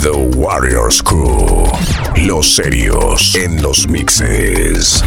The Warriors Crew. Los serios en los mixes.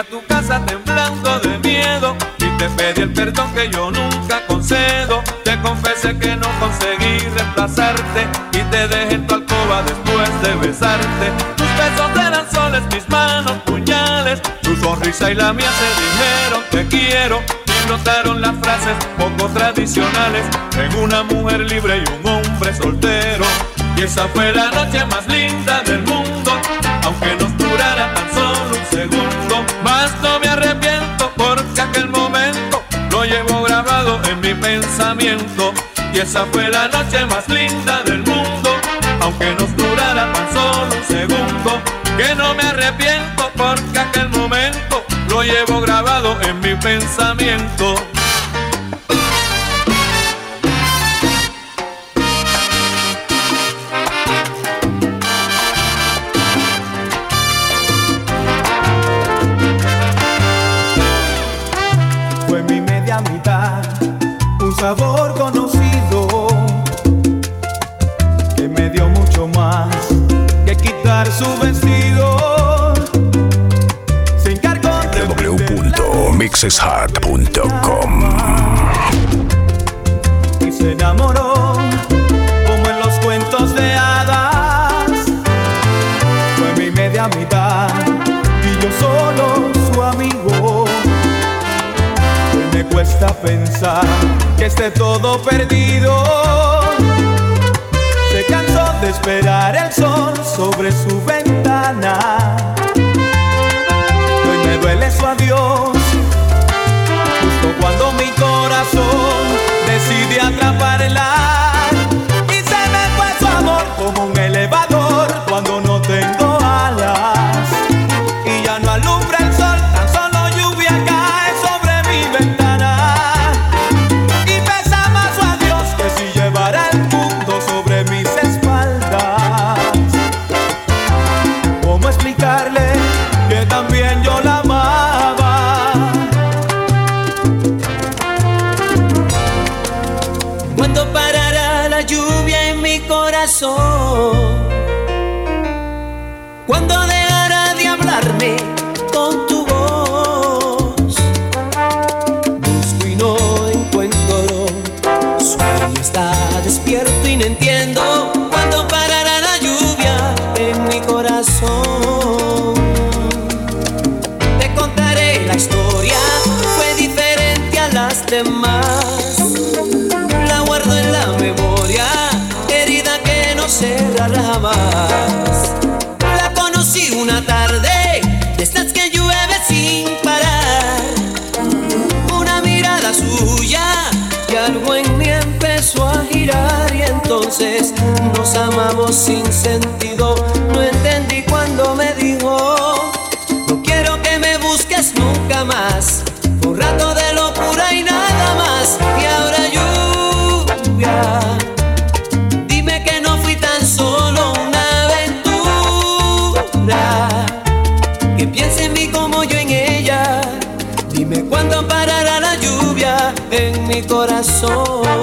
A tu casa temblando de miedo y te pedí el perdón que yo nunca concedo. Te confesé que no conseguí reemplazarte y te dejé en tu alcoba después de besarte. Tus besos eran soles, mis manos puñales. Tu sonrisa y la mía se dijeron te quiero. Y brotaron las frases poco tradicionales en una mujer libre y un hombre soltero. Y esa fue la noche más linda del mundo, aunque nos no me arrepiento porque aquel momento lo llevo grabado en mi pensamiento. Y esa fue la noche más linda del mundo, aunque nos durara tan solo un segundo. Que no me arrepiento porque aquel momento lo llevo grabado en mi pensamiento. Que su vestido. Se encargó de www.mixeshot.com y se enamoró como en los cuentos de hadas. Fue mi media mitad y yo solo su amigo. Hoy me cuesta pensar que esté todo perdido. Esperar el sol sobre su ventana. Hoy me duele su adiós justo cuando mi corazón decide atraparla. Corazón. nos amamos sin sentido. No entendí cuando me dijo, no quiero que me busques nunca más. Un rato de locura y nada más. Y ahora lluvia, dime que no fui tan solo una aventura. Que piense en mí como yo en ella. Dime cuándo parará la lluvia en mi corazón.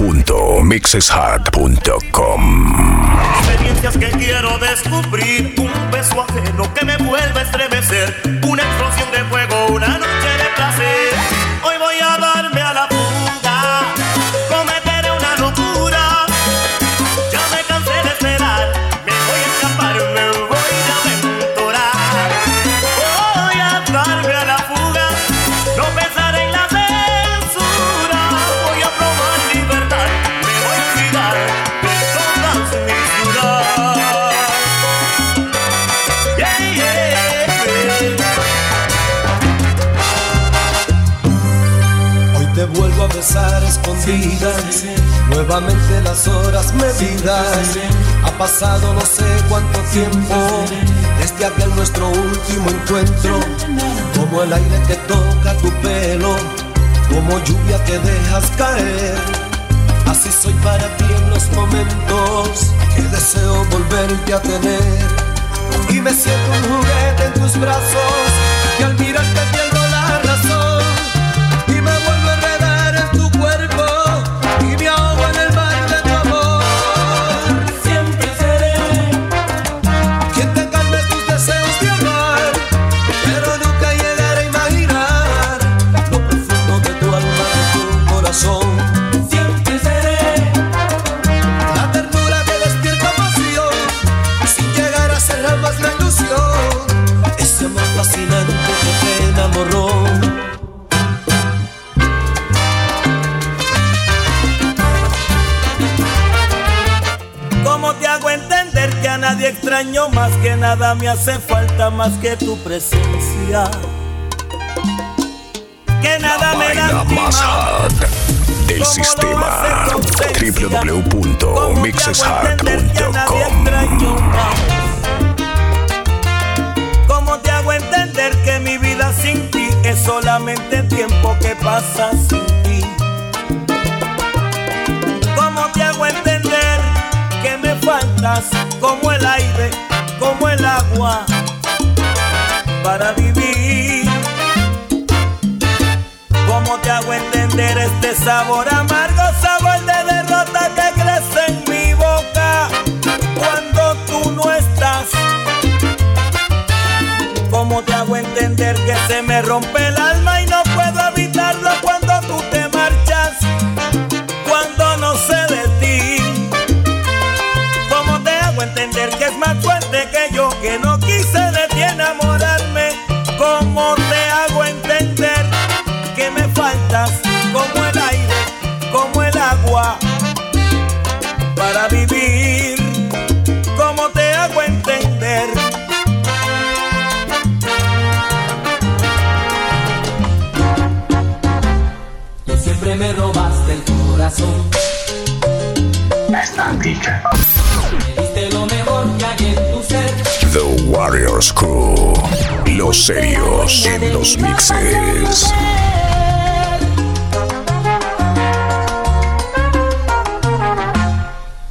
www.mixeshard.com Experiencias que quiero descubrir, un beso ajeno que me vuelve a estremecer, una rezar escondidas. Nuevamente las horas medidas. Ha pasado no sé cuánto tiempo desde aquel nuestro último encuentro. Como el aire que toca tu pelo, como lluvia que dejas caer. Así soy para ti en los momentos que deseo volverte a tener. Y me siento un juguete en tus brazos y al mirarte pierdo la razón. Extraño más que nada, me hace falta más que tu presencia. Que nada me da del sistema www.mixeshard.com ¿Cómo te hago entender que mi vida sin ti es solamente tiempo que pasa sin ti? ¿Cómo te hago entender que me faltas como el aire, como el agua para vivir? ¿Cómo te hago entender este sabor amargo, sabor de derrota que crece en mi boca cuando tú no estás? ¿Cómo te hago entender que se me rompe el alma y no puedo evitarlo cuando corazón. Esta pica. Me diste lo mejor que hay en tu ser. The Warriors Crew. Los serios en los mixes.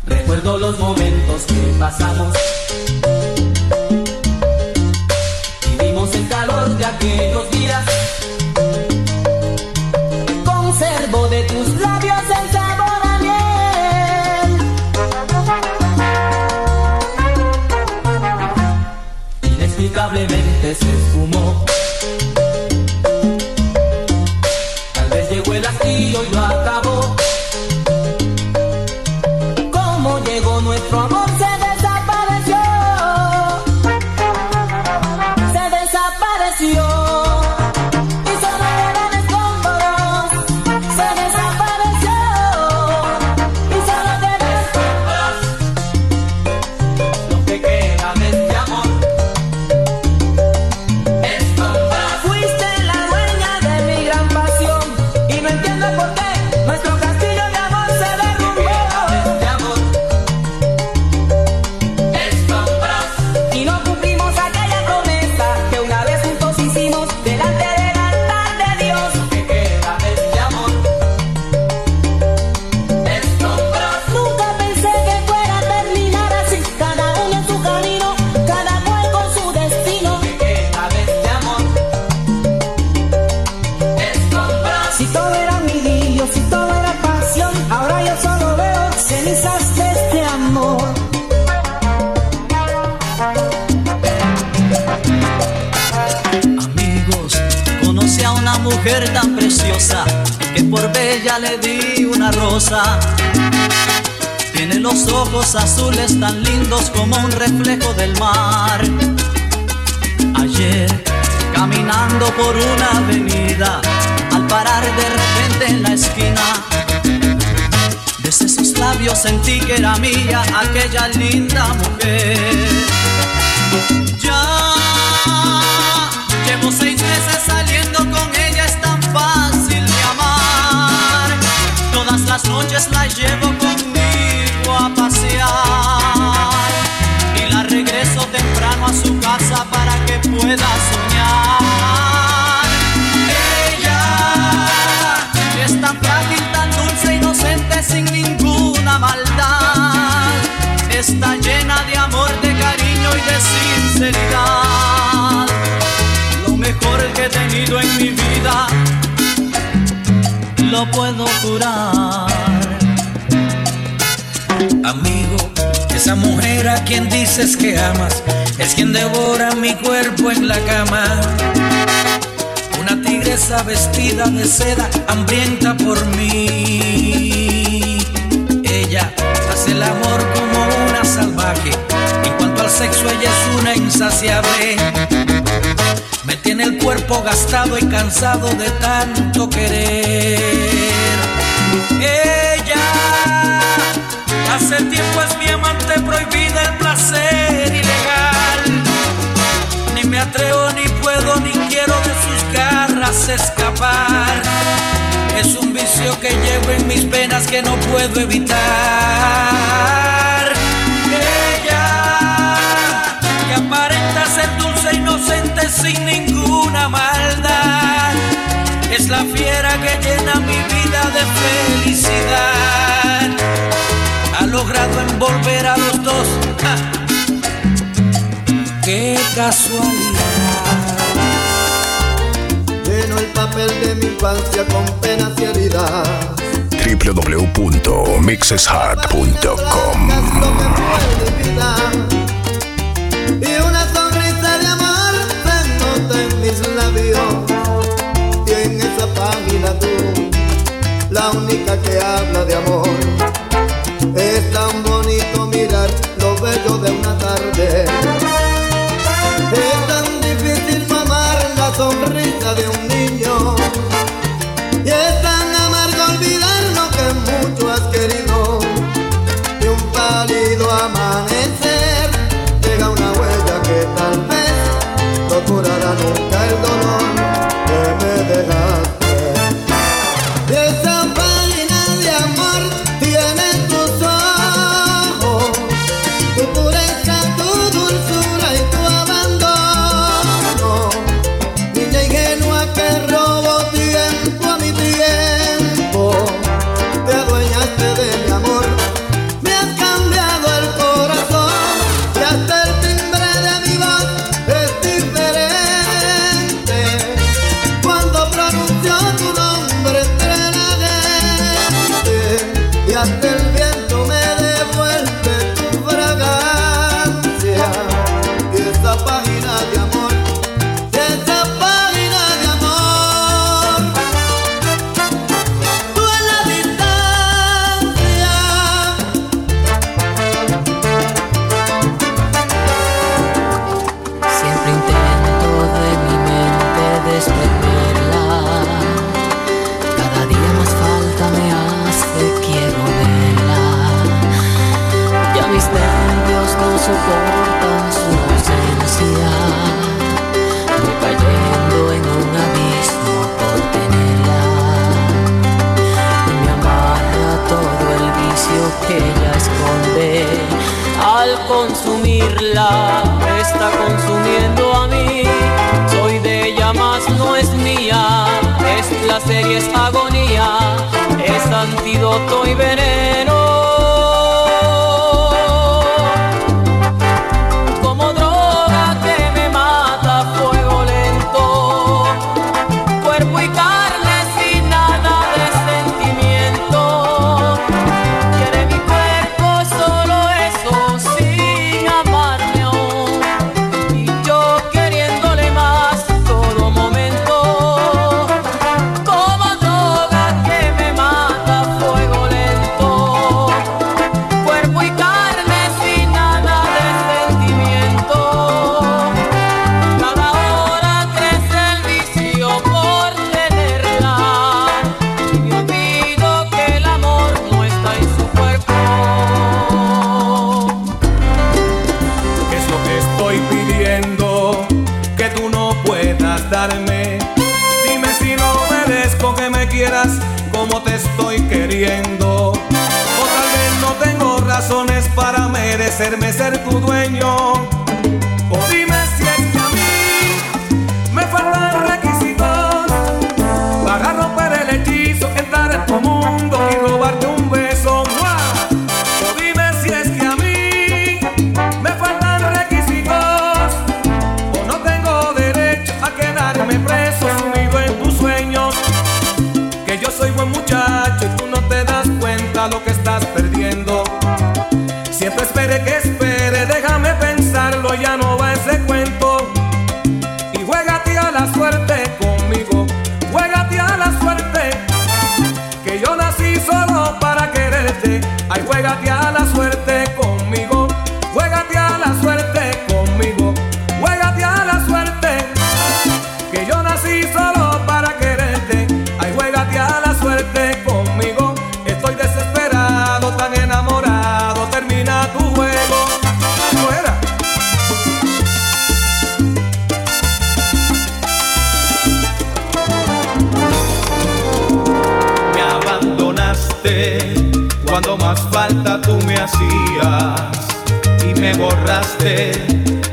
Recuerdo los momentos que pasamos. Mujer tan preciosa que por bella le di una rosa. Tiene los ojos azules tan lindos como un reflejo del mar. Ayer, caminando por una avenida, al parar de repente en la esquina, desde sus labios sentí que era mía aquella linda mujer. Ya llevo seis meses saliendo con ella, fácil de amar. Todas las noches la llevo conmigo a pasear y la regreso temprano a su casa para que pueda soñar. Ella es tan frágil, tan dulce, inocente, sin ninguna maldad. Está llena de amor, de cariño y de sinceridad. Lo mejor que he tenido en mi vida, lo puedo curar. Amigo, esa mujer a quien dices que amas es quien devora mi cuerpo en la cama. Una tigresa vestida de seda, hambrienta por mí. Ella hace el amor como una salvaje. En cuanto al sexo, ella es una insaciable. Me tiene el cuerpo gastado y cansado de tanto querer. Ella hace tiempo es mi amante prohibida, el placer ilegal. Ni me atrevo, ni puedo, ni quiero de sus garras escapar. Es un vicio que llevo en mis penas que no puedo evitar. sin ninguna maldad. Es la fiera que llena mi vida de felicidad. Ha logrado envolver a los dos. ¡Ja! ¡Qué casualidad! Lleno el papel de mi infancia con pena y herida. www.mixeshard.com linda que habla de amor. parte de even if cuando más falta tú me hacías y me borraste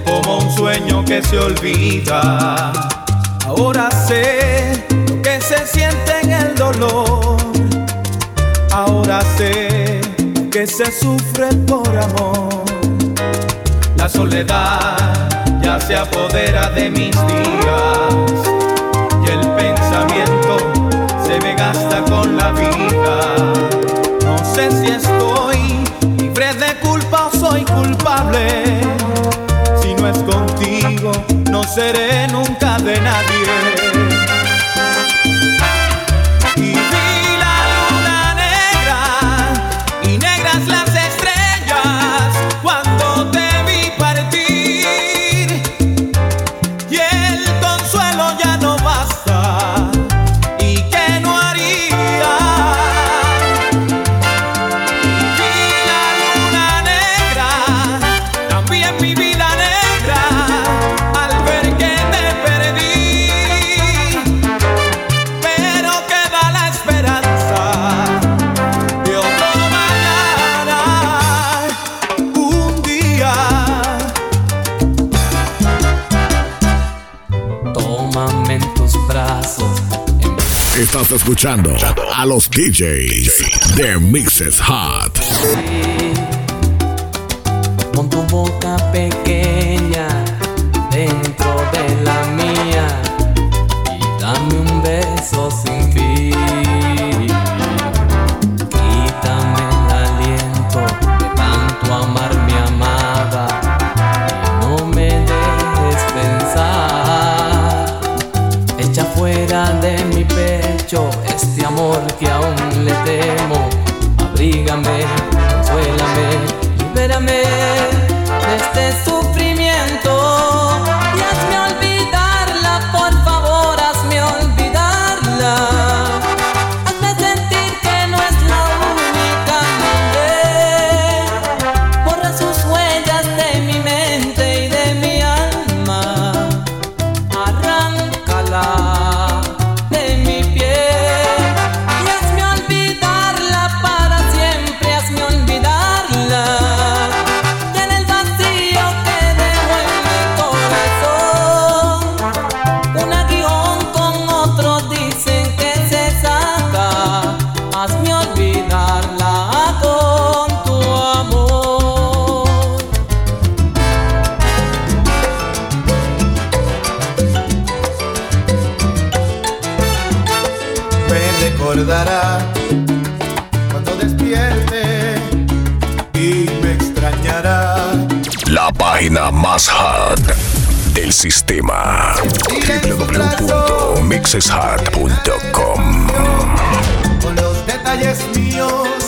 como un sueño que se olvida. Ahora sé lo que se siente en el dolor. Ahora sé que se sufre por amor. La soledad ya se apodera de mis días y el pensamiento se me gasta con la vida sé si estoy libre de culpa o soy culpable. Si no es contigo, no seré nunca de nadie. escuchando a los DJs de Mixes Hot. sistema. www.mixesheart.com Con los detalles míos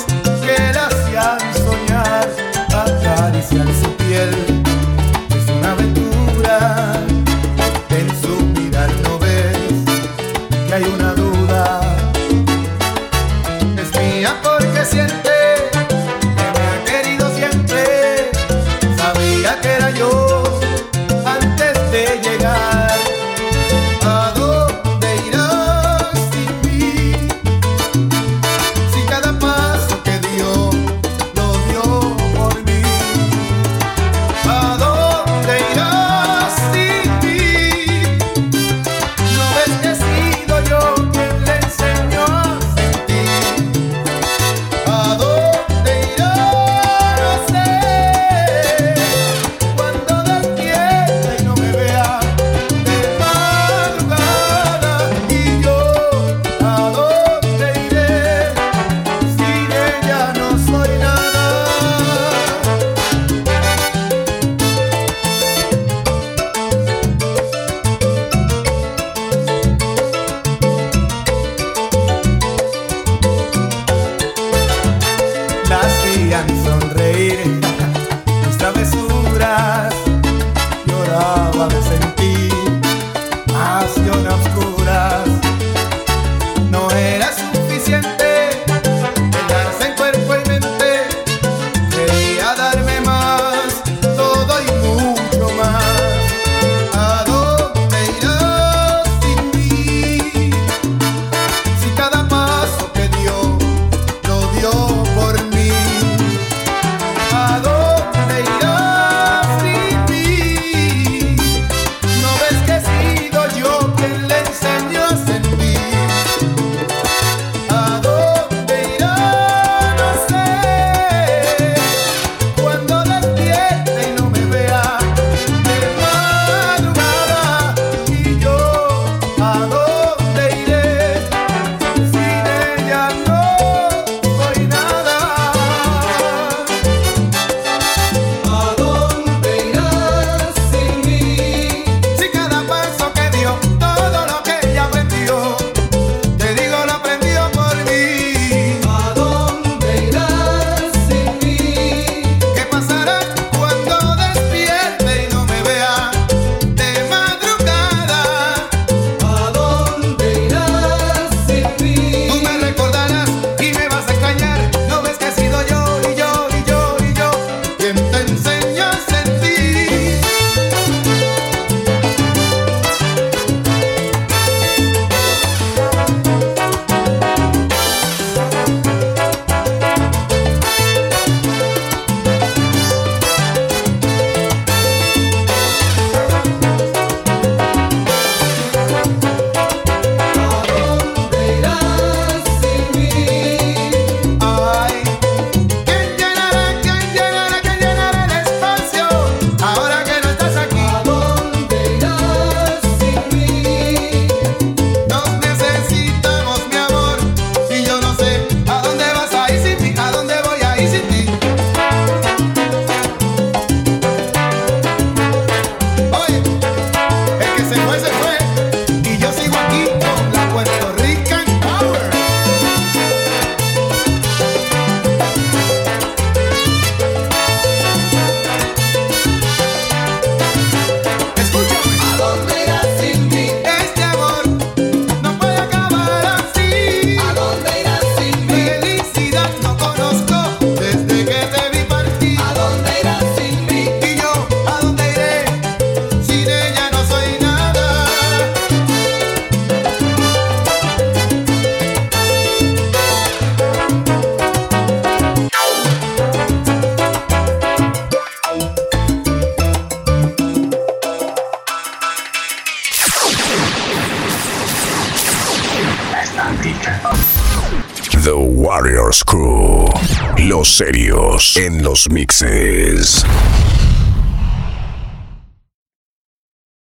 en los mixes.